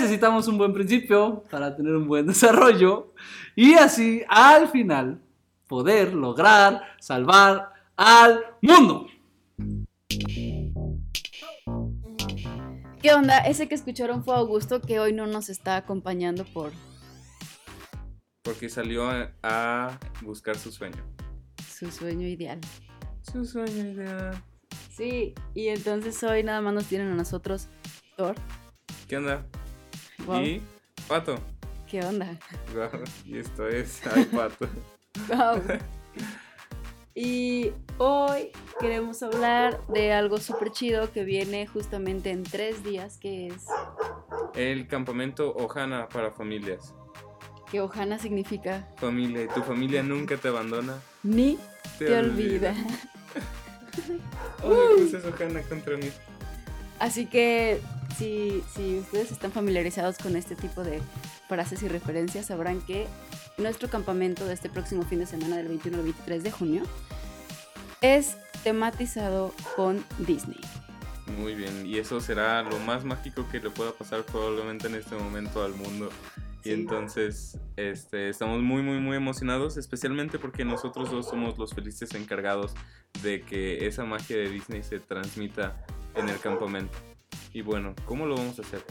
necesitamos un buen principio para tener un buen desarrollo y así al final poder lograr salvar al mundo. ¿Qué onda? Ese que escucharon fue Augusto, que hoy no nos está acompañando por... Porque salió a, buscar su sueño. Su sueño ideal. Su sueño ideal. Sí, y entonces hoy nada más nos tienen a nosotros Thor. ¿Qué onda? Wow. Y Pato. ¿Qué onda? Y esto es Ay Pato. Wow. Y hoy queremos hablar de algo súper chido que viene justamente en tres días, que es El campamento Ojana para familias. que Ojana significa Familia, y tu familia nunca te abandona. ni te, olvida. Oh, me cruces Ojana contra mí. Así que si, si ustedes están familiarizados con este tipo de frases y referencias, sabrán que nuestro campamento de este próximo fin de semana del 21 al 23 de junio es tematizado con Disney. Muy bien, y eso será lo más mágico que le pueda pasar probablemente en este momento al mundo. Y entonces este, estamos muy, muy, muy emocionados, especialmente porque nosotros dos somos los felices encargados de que esa magia de Disney se transmita en el campamento. Y bueno, ¿cómo lo vamos a hacer?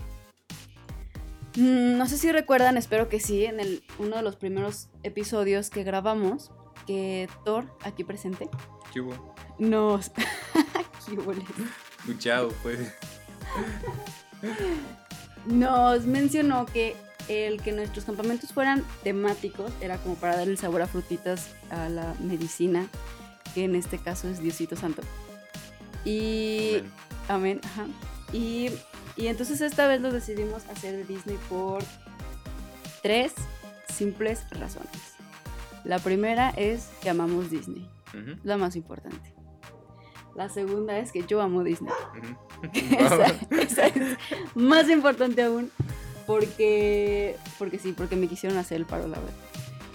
Mm, No sé si recuerdan, espero que sí, en el, uno de los primeros episodios que grabamos, que Thor, aquí presente, ¿Qué hubo? nos... Qué boles. Chao, pues. nos mencionó que el que nuestros campamentos fueran temáticos era como para darle sabor a frutitas a la medicina, que en este caso es Diosito Santo. Y... Amén. Amén, ajá. Y, y entonces esta vez lo decidimos hacer de Disney por tres simples razones. La primera es que amamos Disney, Ujú, la más importante. La segunda es que yo amo Disney. esa, esa es más importante aún porque, porque sí, porque me quisieron hacer el paro, la verdad.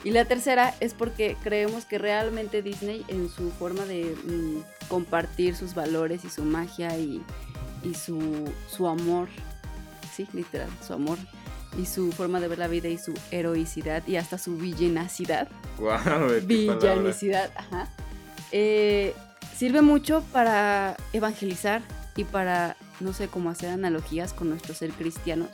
Y la tercera es porque creemos que realmente Disney en su forma de mm, compartir sus valores y su magia y, y su, su amor, sí, literal, su amor y su forma de ver la vida y su heroicidad y hasta su villanacidad, palabra. villanicidad, ajá, eh, sirve mucho para evangelizar y para, no sé, cómo hacer analogías con nuestro ser cristianos.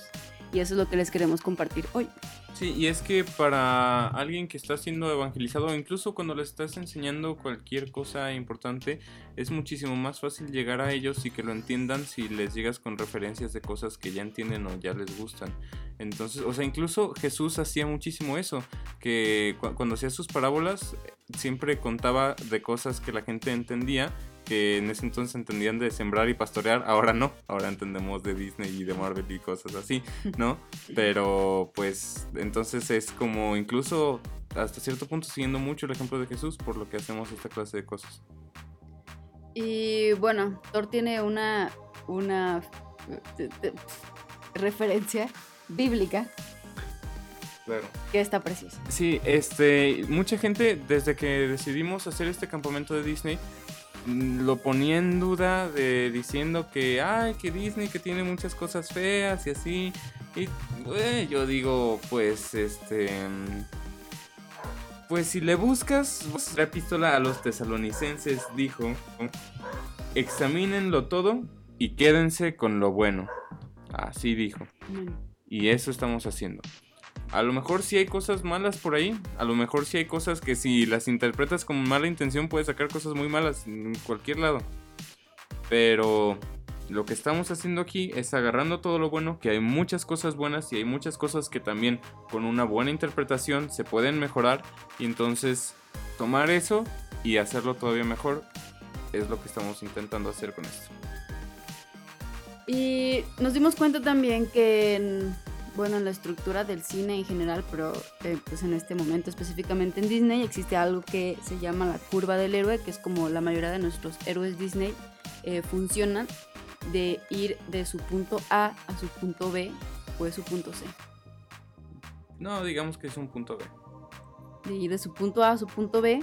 Y eso es lo que les queremos compartir hoy. Sí, y es que para alguien que está siendo evangelizado, incluso cuando le estás enseñando cualquier cosa importante, es muchísimo más fácil llegar a ellos y que lo entiendan si les llegas con referencias de cosas que ya entienden o ya les gustan. Entonces, o sea, incluso Jesús hacía muchísimo eso, que cu- cuando hacía sus parábolas siempre contaba de cosas que la gente entendía, que en ese entonces entendían de sembrar y pastorear, ahora no, ahora entendemos de Disney y de Marvel y cosas así, ¿no? Pero pues entonces es como incluso hasta cierto punto siguiendo mucho el ejemplo de Jesús por lo que hacemos esta clase de cosas. Y bueno, Thor tiene una, una eh, eh, referencia bíblica Claro. que está preciosa. Sí, este, mucha gente desde que decidimos hacer este campamento de Disney lo ponía en duda de diciendo que ay que Disney que tiene muchas cosas feas y así y eh, yo digo pues este mm, pues si le buscas la epístola a los tesalonicenses dijo examínenlo todo y quédense con lo bueno así dijo Mm. y eso estamos haciendo. A lo mejor sí hay cosas malas por ahí. A lo mejor sí hay cosas que si las interpretas con mala intención puedes sacar cosas muy malas en cualquier lado. Pero lo que estamos haciendo aquí es agarrando todo lo bueno, que hay muchas cosas buenas y hay muchas cosas que también con una buena interpretación se pueden mejorar. Y entonces tomar eso y hacerlo todavía mejor es lo que estamos intentando hacer con esto. Y nos dimos cuenta también que, en, bueno, en la estructura del cine en general, pero eh, pues en este momento específicamente en Disney, existe algo que se llama la curva del héroe, que es como la mayoría de nuestros héroes Disney eh, funcionan de ir de su punto A a su punto B o de su punto C. No, digamos que es un punto B. De ir de su punto A a su punto B,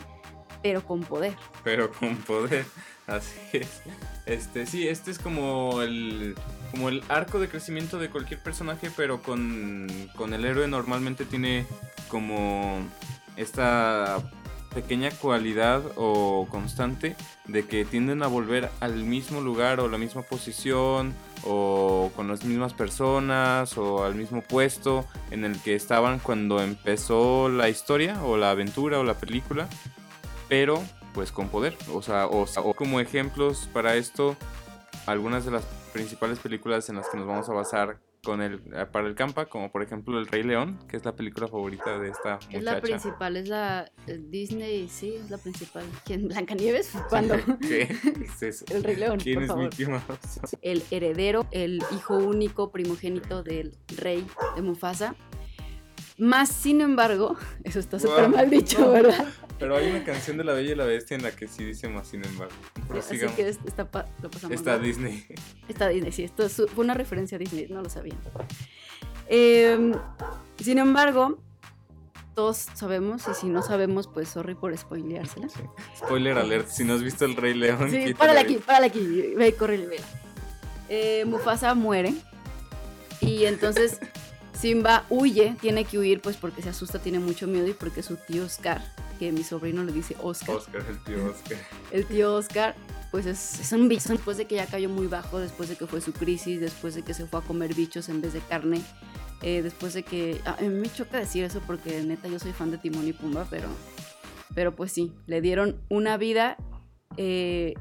pero con poder. pero con poder. Así es. Este, sí, este es como el, como el arco de crecimiento de cualquier personaje, pero con, con el héroe normalmente tiene como esta pequeña cualidad o constante de que tienden a volver al mismo lugar o la misma posición o con las mismas personas o al mismo puesto en el que estaban cuando empezó la historia o la aventura o la película, pero pues con poder. O sea, o, o como ejemplos para esto, algunas de las principales películas en las que nos vamos a basar con el eh, para el campa, como por ejemplo El Rey León, que es la película favorita de esta muchacha. Es la principal, es la eh, Disney, sí, es la principal. ¿Quién? ¿Blancanieves? ¿Cuándo? ¿Qué es eso? El Rey León, ¿Quién por es favor. Mickey Mouse? El heredero, el hijo único primogénito del rey de Mufasa. Más sin embargo, eso está súper mal dicho, ¿verdad? Pero hay una canción de La Bella y la Bestia en la que sí dice más, sin embargo. Así Prosigamos. que es- está, pa- lo pasamos Está. Disney. Está Disney, sí, esto es- fue una referencia a Disney, no lo sabían. Eh, sin embargo, todos sabemos, y si no sabemos, pues sorry por spoileársela. Sí. Spoiler alert, si no has visto El Rey León, Sí, párale aquí, párale aquí, ve, corre, ve. Eh, Mufasa muere y entonces Simba huye, tiene que huir pues porque se asusta, tiene mucho miedo y porque su tío Oscar, que mi sobrino le dice Oscar, Oscar, el tío Oscar. el tío Oscar, pues es, es un bicho después de que ya cayó muy bajo, después de que fue su crisis, después de que se fue a comer bichos en vez de carne, eh, después de que... A mí me choca decir eso porque neta yo soy fan de Timón y Pumba, pero, pero pues sí, le dieron una vida eh,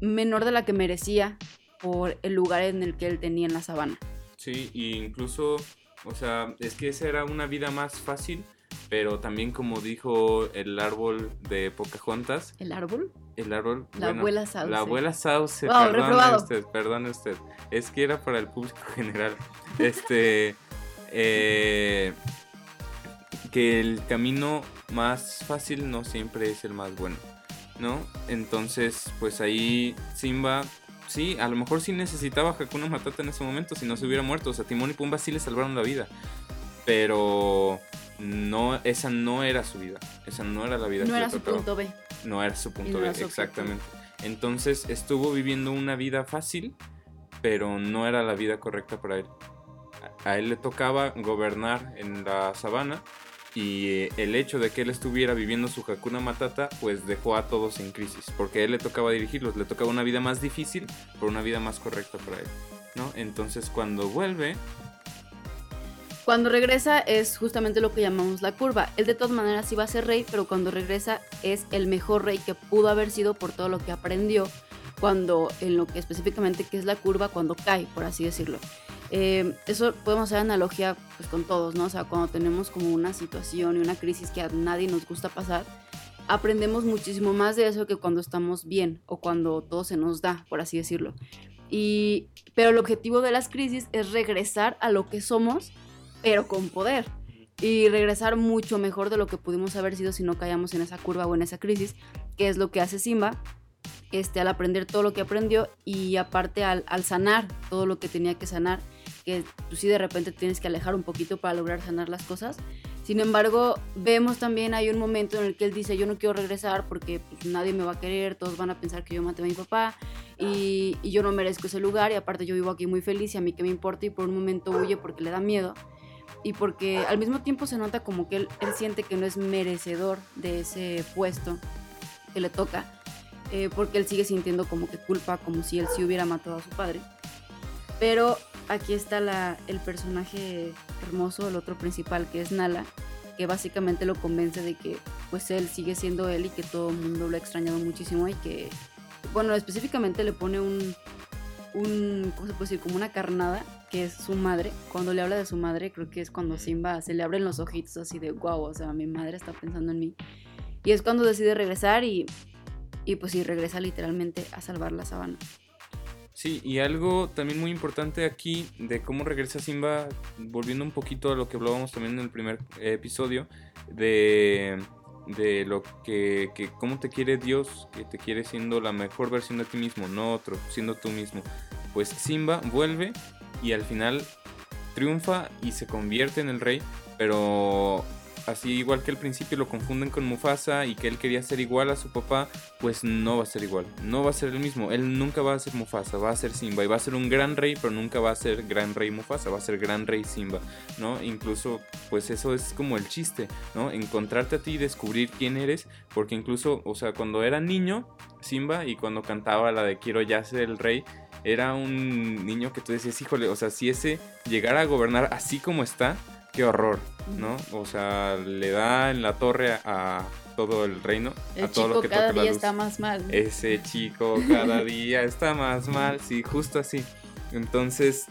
menor de la que merecía por el lugar en el que él tenía en la sabana. Sí, y incluso, o sea, es que esa era una vida más fácil, pero también como dijo el árbol de Pocahontas, ¿El árbol? el árbol... La bueno, abuela Sauce. La abuela Sauce, Wow, perdone usted, perdone usted. Es que era para el público general. Este, eh, que el camino más fácil no siempre es el más bueno, ¿no? Entonces, pues ahí Simba, sí, a lo mejor sí necesitaba a Hakuna Matata en ese momento, si no se hubiera muerto. O sea, Timón y Pumba sí le salvaron la vida. Pero no, esa no era su vida. Esa no era la vida No que era le su tocaba. punto B. No era su punto no B, su exactamente. Entonces estuvo viviendo una vida fácil, pero no era la vida correcta para él. A él le tocaba gobernar en la sabana y eh, el hecho de que él estuviera viviendo su Hakuna Matata, pues dejó a todos en crisis, porque a él le tocaba dirigirlos, le tocaba una vida más difícil, pero una vida más correcta para él, ¿no? Entonces cuando vuelve, Cuando regresa es justamente lo que llamamos la curva. Él de todas maneras iba a ser rey, pero cuando regresa es el mejor rey que pudo haber sido por todo lo que aprendió cuando en lo que específicamente que es la curva cuando cae, por así decirlo. Eh, eso podemos hacer analogía pues, con todos, ¿no? O sea, cuando tenemos como una situación y una crisis que a nadie nos gusta pasar, aprendemos muchísimo más de eso que cuando estamos bien o cuando todo se nos da, por así decirlo. Y, pero el objetivo de las crisis es regresar a lo que somos, pero con poder. Y regresar mucho mejor de lo que pudimos haber sido si no caíamos en esa curva o en esa crisis, que es lo que hace Simba este, al aprender todo lo que aprendió y aparte al, al sanar todo lo que tenía que sanar, que tú sí de repente tienes que alejar un poquito para lograr sanar las cosas. Sin embargo, vemos también hay un momento en el que él dice, yo no quiero regresar porque pues, nadie me va a querer, todos van a pensar que yo maté a mi papá y, yo no merezco ese lugar y aparte yo vivo aquí muy feliz y a mí que me importa y por un momento huye porque le da miedo y porque al mismo tiempo se nota como que él, él siente que no es merecedor de ese puesto que le toca, eh, porque él sigue sintiendo como que culpa, como si él sí hubiera matado a su padre. Pero aquí está la, el personaje hermoso, el otro principal, que es Nala, que básicamente lo convence de que pues él sigue siendo él y que todo el mundo lo ha extrañado muchísimo y que, bueno, específicamente le pone un, ¿cómo se puede decir? Como una carnada, que es su madre. Cuando le habla de su madre, creo que es cuando Simba se le abren los ojitos así de, wow, o sea, mi madre está pensando en mí. Y es cuando decide regresar y, y pues sí, regresa literalmente a salvar la sabana. Sí, y algo también muy importante aquí de cómo regresa Simba, volviendo un poquito a lo que hablábamos también en el primer episodio, de, de lo que, que cómo te quiere Dios, que te quiere siendo la mejor versión de ti mismo, no otro, siendo tú mismo. Pues Simba vuelve y al final triunfa y se convierte en el rey, pero así igual que al principio lo confunden con Mufasa y que él quería ser igual a su papá, pues no va a ser igual, no va a ser el mismo, él nunca va a ser Mufasa, va a ser Simba y va a ser un gran rey, pero nunca va a ser gran rey Mufasa, va a ser gran rey Simba, ¿no? Incluso, pues eso es como el chiste, ¿no? Encontrarte a ti y descubrir quién eres, porque incluso, o sea, cuando era niño, Simba, y cuando cantaba la de Quiero ya ser el rey, era un niño que tú decías, híjole, o sea, si ese llegara a gobernar así como está, qué horror, ¿no? O sea, le da en la torre a todo el reino, El a todo chico lo que cada toca la luz. está más mal. Ese chico cada día está más mal, sí, justo así. Entonces,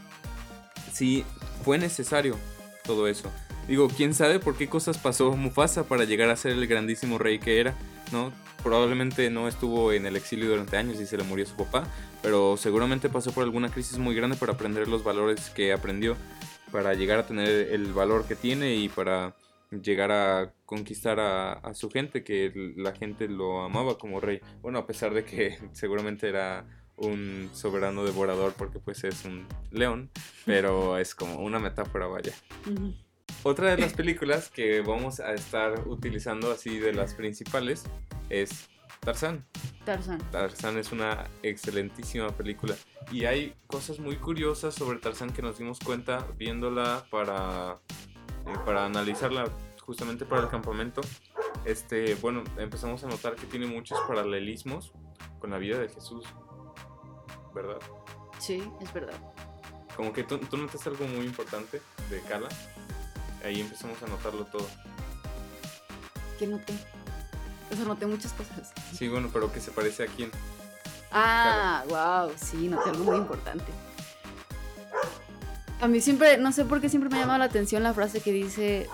sí, fue necesario todo eso. Digo, quién sabe por qué cosas pasó Mufasa para llegar a ser el grandísimo rey que era, ¿no? Probablemente no estuvo en el exilio durante años y se le murió su papá, pero seguramente pasó por alguna crisis muy grande para aprender los valores que aprendió, para llegar a tener el valor que tiene y para llegar a conquistar a, a su gente, que la gente lo amaba como rey. Bueno, a pesar de que seguramente era un soberano devorador porque pues es un león, pero es como una metáfora, vaya. Otra de las películas que vamos a estar utilizando así de las principales es Tarzán. Tarzán. Tarzán es una excelentísima película y hay cosas muy curiosas sobre Tarzán que nos dimos cuenta viéndola para, eh, para analizarla justamente para el campamento. Este, bueno, empezamos a notar que tiene muchos paralelismos con la vida de Jesús, ¿verdad? Sí, es verdad. Como que tú, tú notas algo muy importante de Cala. Ahí empezamos a notarlo todo. ¿Qué noté? O sea, noté muchas cosas. Sí, bueno, pero que se parece a quién. Ah, wow, sí, noté algo muy importante. A mí siempre, no sé por qué siempre me ha llamado la atención la frase que dice,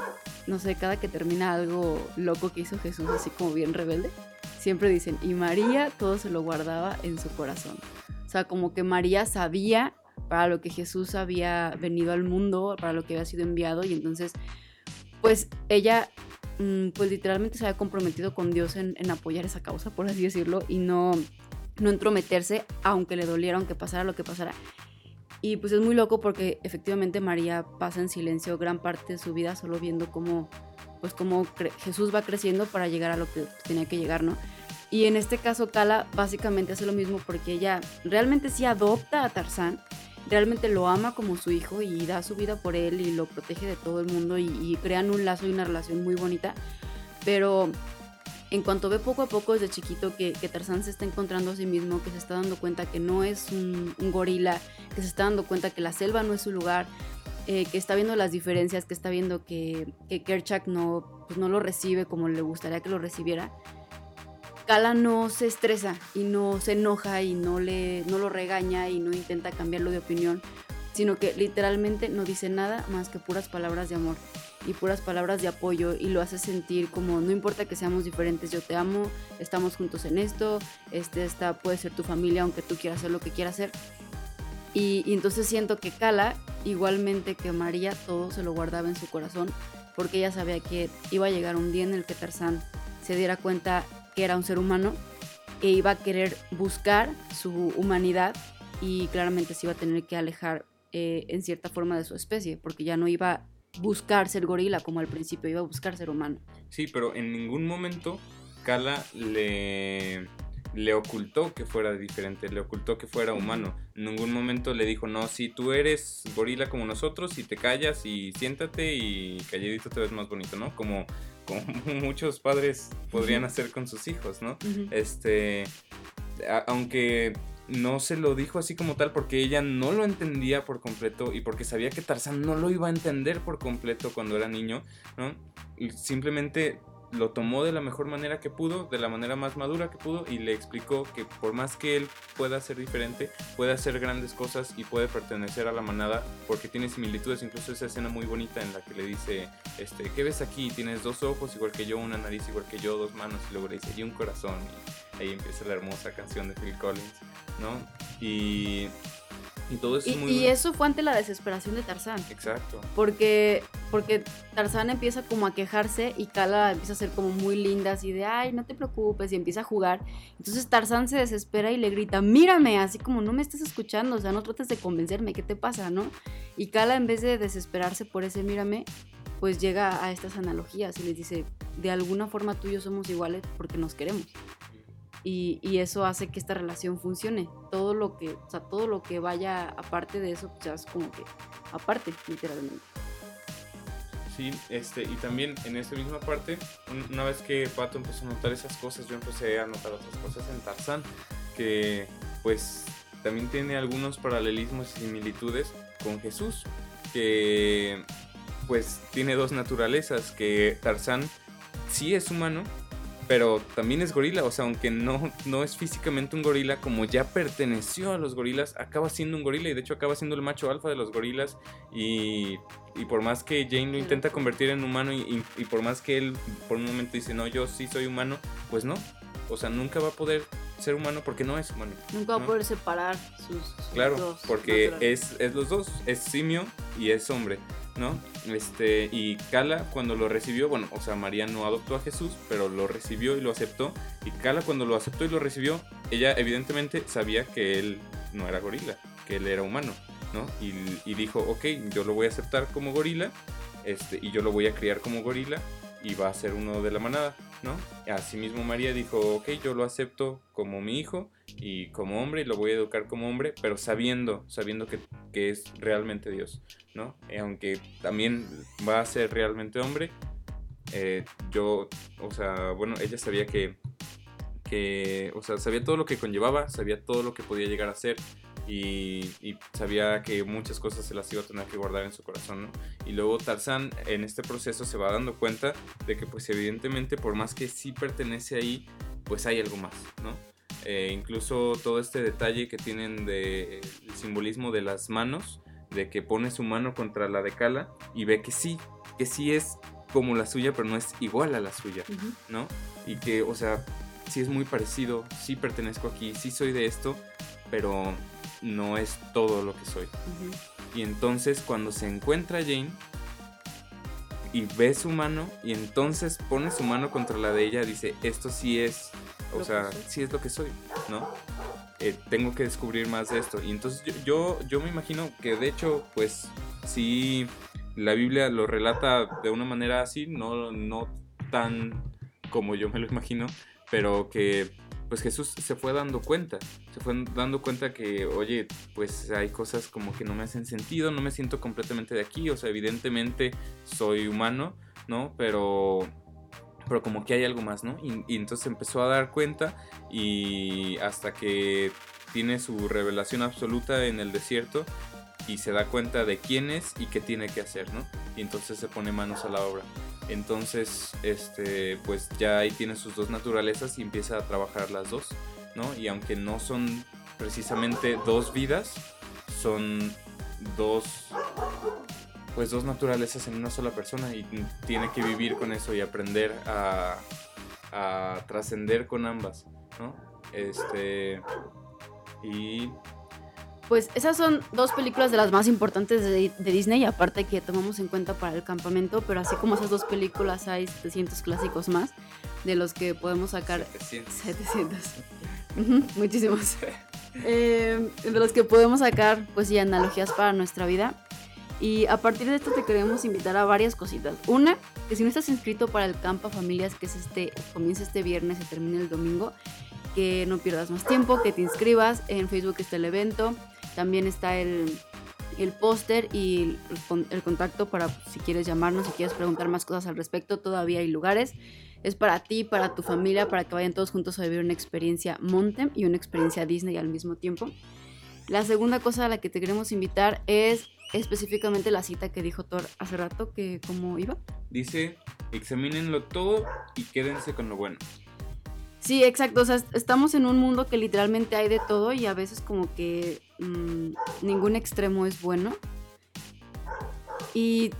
no sé, cada que termina algo loco que hizo Jesús, así como bien rebelde, siempre dicen, y María todo se lo guardaba en su corazón. O sea, como que María sabía para lo que Jesús había venido al mundo, para lo que había sido enviado, y entonces, pues ella, pues literalmente se había comprometido con Dios en, apoyar esa causa, por así decirlo, y no, no entrometerse, aunque le doliera, aunque pasara lo que pasara. Y pues es muy loco porque efectivamente María pasa en silencio gran parte de su vida solo viendo cómo, pues cómo Jesús va creciendo para llegar a lo que tenía que llegar, ¿no? Y en este caso Cala básicamente hace lo mismo porque ella realmente sí adopta a Tarzán, realmente lo ama como su hijo y da su vida por él y lo protege de todo el mundo y, y crean un lazo y una relación muy bonita. Pero en cuanto ve poco a poco desde chiquito que, que Tarzán se está encontrando a sí mismo, que se está dando cuenta que no es un, un gorila, que se está dando cuenta que la selva no es su lugar, eh, que está viendo las diferencias, que está viendo que, que Kerchak no, pues no lo recibe como le gustaría que lo recibiera, Kala no se estresa y no se enoja y no, le, no lo regaña y no intenta cambiarlo de opinión, sino que literalmente no dice nada más que puras palabras de amor y puras palabras de apoyo y lo hace sentir como no importa que seamos diferentes, yo te amo, estamos juntos en esto, este, esta puede ser tu familia aunque tú quieras hacer lo que quieras hacer. Y, entonces siento que Kala, igualmente que María, todo se lo guardaba en su corazón porque ella sabía que iba a llegar un día en el que Tarzán se diera cuenta que era un ser humano e iba a querer buscar su humanidad y claramente se iba a tener que alejar eh, en cierta forma de su especie porque ya no iba a buscar ser gorila como al principio, iba a buscar ser humano. Sí, pero en ningún momento Kala le, le ocultó que fuera diferente, le ocultó que fuera humano. En ningún momento le dijo, no, si tú eres gorila como nosotros, y te callas y siéntate y calladito te ves más bonito, ¿no? Como, como muchos padres podrían hacer con sus hijos, ¿no? Este, a- aunque no se lo dijo así como tal porque ella no lo entendía por completo y porque sabía que Tarzán no lo iba a entender por completo cuando era niño, ¿no? Y simplemente lo tomó de la mejor manera que pudo, de la manera más madura que pudo y le explicó que por más que él pueda ser diferente, puede hacer grandes cosas y puede pertenecer a la manada porque tiene similitudes, incluso esa escena muy bonita en la que le dice, este, ¿qué ves aquí? Tienes dos ojos igual que yo, una nariz igual que yo, dos manos y luego le dice, y un corazón y ahí empieza la hermosa canción de Phil Collins, ¿no? Y, y todo eso Y, es muy... y eso fue ante la desesperación de Tarzán. Exacto. Porque, porque Tarzán empieza como a quejarse y Kala empieza a ser como muy linda, así de, ay, no te preocupes, y empieza a jugar. Entonces Tarzán se desespera y le grita, mírame, así como no me estás escuchando, o sea, no trates de convencerme, ¿qué te pasa, no? Y Kala en vez de desesperarse por ese mírame, pues llega a estas analogías y les dice, de alguna forma tú y yo somos iguales porque nos queremos. Y, y eso hace que esta relación funcione. Todo lo que, o sea, todo lo que vaya aparte de eso, pues es como que aparte, literalmente. Sí, este, y también en esa misma parte, un- una vez que Pato empezó a notar esas cosas, yo empecé a notar otras cosas en Tarzán, que pues también tiene algunos paralelismos y similitudes con Jesús, que pues tiene dos naturalezas, que Tarzán sí es humano, pero también es gorila, o sea, aunque no, no es físicamente un gorila, como ya perteneció a los gorilas, acaba siendo un gorila y de hecho acaba siendo el macho alfa de los gorilas y, y por más que Jane lo intenta convertir en humano y, y- por más que él por un momento dice, no, yo sí soy humano, pues no, o sea, nunca va a poder ser humano porque no es humano. Nunca va a poder separar sus, sus Claro, dos porque es, es los dos, es simio y es hombre, ¿no? Este, y Cala cuando lo recibió, bueno, o sea, María no adoptó a Jesús, pero lo recibió y lo aceptó. Y Cala cuando lo aceptó y lo recibió, ella evidentemente sabía que él no era gorila, que él era humano, ¿no? Y, y dijo, ok, yo lo voy a aceptar como gorila, este, y yo lo voy a criar como gorila, y va a ser uno de la manada, ¿no? Asimismo María dijo, ok, yo lo acepto como mi hijo, y como hombre y lo voy a educar como hombre, pero sabiendo, sabiendo que, que es realmente Dios, ¿no? Eh, aunque también va a ser realmente hombre, eh, yo, o sea, bueno, ella sabía que, que, o sea, sabía todo lo que conllevaba, sabía todo lo que podía llegar a ser y, y sabía que muchas cosas se las iba a tener que guardar en su corazón, ¿no? Y luego Tarzán en este proceso se va dando cuenta de que pues evidentemente por más que sí pertenece ahí, pues hay algo más, ¿no? Eh, incluso todo este detalle que tienen de el simbolismo de las manos, de que pone su mano contra la de Cala y ve que sí, que sí es como la suya, pero no es igual a la suya, Ujú. ¿no? Y que, o sea, sí es muy parecido, sí pertenezco aquí, sí soy de esto, pero no es todo lo que soy. Y entonces cuando se encuentra Jane y ve su mano y entonces pone su mano contra la de ella, dice, esto sí es, o sea, sí es lo que soy, ¿no? Eh, tengo que descubrir más de esto. Y entonces yo, yo, yo me imagino que de hecho, pues sí, la Biblia lo relata de una manera así, no, no tan como yo me lo imagino, pero que pues Jesús se fue dando cuenta, se fue dando cuenta que, oye, pues hay cosas como que no me hacen sentido, no me siento completamente de aquí, o sea, evidentemente soy humano, ¿no? Pero, pero como que hay algo más, ¿no? Y, y entonces empezó a dar cuenta y hasta que tiene su revelación absoluta en el desierto y se da cuenta de quién es y qué tiene que hacer, ¿no? Y entonces se pone manos a la obra. Entonces, este, pues ya ahí tiene sus dos naturalezas y empieza a trabajar las dos, ¿no? Y aunque no son precisamente dos vidas, son dos, pues dos naturalezas en una sola persona y tiene que vivir con eso y aprender a, a trascender con ambas, ¿no? Este, y Pues esas son dos películas de las más importantes de, de Disney, aparte que tomamos en cuenta para el campamento, pero así como esas dos películas hay 700 clásicos más, de los que podemos sacar 700. 700. Ujú, Muchísimos. Eh, de los que podemos sacar, pues sí, analogías para nuestra vida. Y a partir de esto te queremos invitar a varias cositas. Una, que si no estás inscrito para el Campa Familias, que es este, comienza este viernes y termina el domingo, que no pierdas más tiempo, que te inscribas. En Facebook está el evento. También está el, el póster y el, con- el contacto para si quieres llamarnos, si quieres preguntar más cosas al respecto. Todavía hay lugares. Es para ti, para tu familia, para que vayan todos juntos a vivir una experiencia Montem y una experiencia Disney al mismo tiempo. La segunda cosa a la que te queremos invitar es específicamente la cita que dijo Thor hace rato, que cómo iba. dice, examínenlo todo y quédense con lo bueno. Sí, exacto. O sea, est- estamos en un mundo que literalmente hay de todo y a veces como que mm, ningún extremo es bueno. Y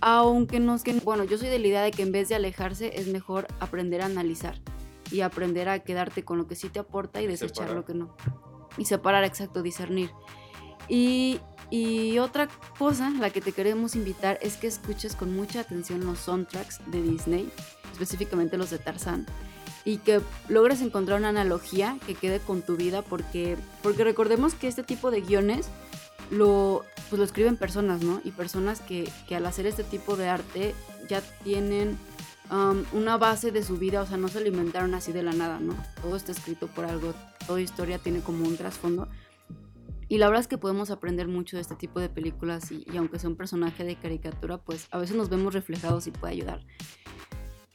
aunque nos que bueno, yo soy de la idea de que en vez de alejarse es mejor aprender a analizar y aprender a quedarte con lo que sí te aporta y desechar Separar. lo que no. Y separar, exacto, discernir. Y, y otra cosa, la que te queremos invitar es que escuches con mucha atención los soundtracks de Disney, específicamente los de Tarzán y que logres encontrar una analogía que quede con tu vida porque porque recordemos que este tipo de guiones lo, pues lo escriben personas, ¿no? Y personas que, que al hacer este tipo de arte ya tienen um, una base de su vida, o sea, no se alimentaron así de la nada, ¿no? Todo está escrito por algo, toda historia tiene como un trasfondo. Y la verdad es que podemos aprender mucho de este tipo de películas y, y aunque sea un personaje de caricatura, pues a veces nos vemos reflejados y puede ayudar.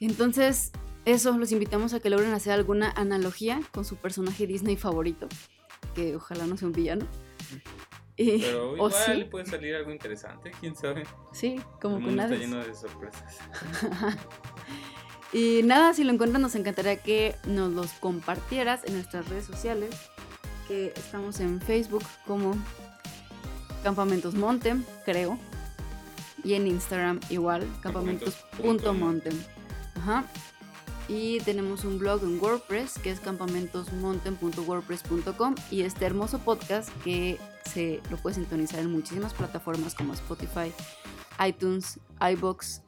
Entonces, eso, los invitamos a que logren hacer alguna analogía con su personaje Disney favorito, que ojalá no sea un villano. Y- Pero o igual sí, puede salir algo interesante, quién sabe. sí, como con mundo está lleno de sorpresas. Y nada, si lo encuentran, nos encantaría que nos los compartieras en nuestras redes sociales, que estamos en Facebook como Campamentos Montem, creo, y en Instagram igual, campamentos.montem. Ajá. Y tenemos un blog en WordPress que es campamentosmontem.wordpress.com y este hermoso podcast que se lo puede sintonizar en muchísimas plataformas como Spotify, iTunes, iBox,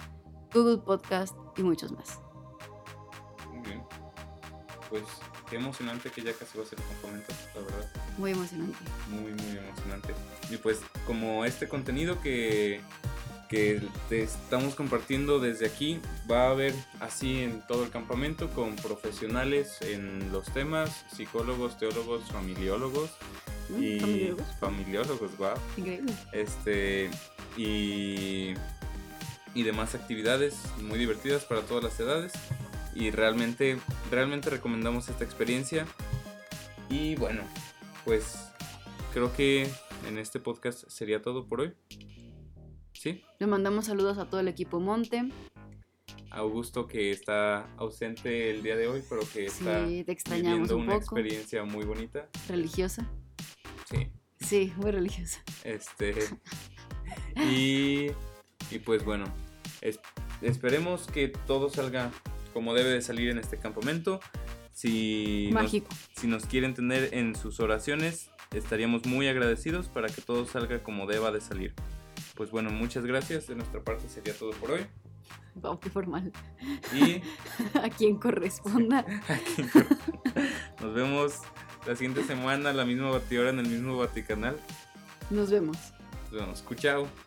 Google Podcast y muchos más. Muy bien. Pues qué emocionante que ya casi va a ser el campamento, la verdad. Muy emocionante. Muy, muy emocionante. Y pues como este contenido que, que te estamos compartiendo desde aquí, va a haber así en todo el campamento con profesionales en los temas, psicólogos, teólogos, familiólogos ¿Mm? y ¿Familiólogos? familiólogos, wow. Increíble. Este y, y demás actividades muy divertidas para todas las edades y realmente realmente recomendamos esta experiencia y bueno pues creo que en este podcast sería todo por hoy sí Le mandamos saludos a todo el equipo Monte. Augusto que está ausente el día de hoy pero que está Sí, viviendo un una poco. experiencia muy bonita Religiosa. sí Sí, muy religiosa. Este. y, y pues bueno, es- esperemos que todo salga como debe de salir en este campamento. Si nos, Mágico. si nos quieren tener en sus oraciones, estaríamos muy agradecidos para que todo salga como deba de salir. Pues bueno, muchas gracias. De nuestra parte sería todo por hoy. Wow, qué formal. Y A quien corresponda. aquí nos vemos la siguiente semana a la misma batidora en el mismo Vaticanal. Nos vemos. Nos vemos. Chao. Chao.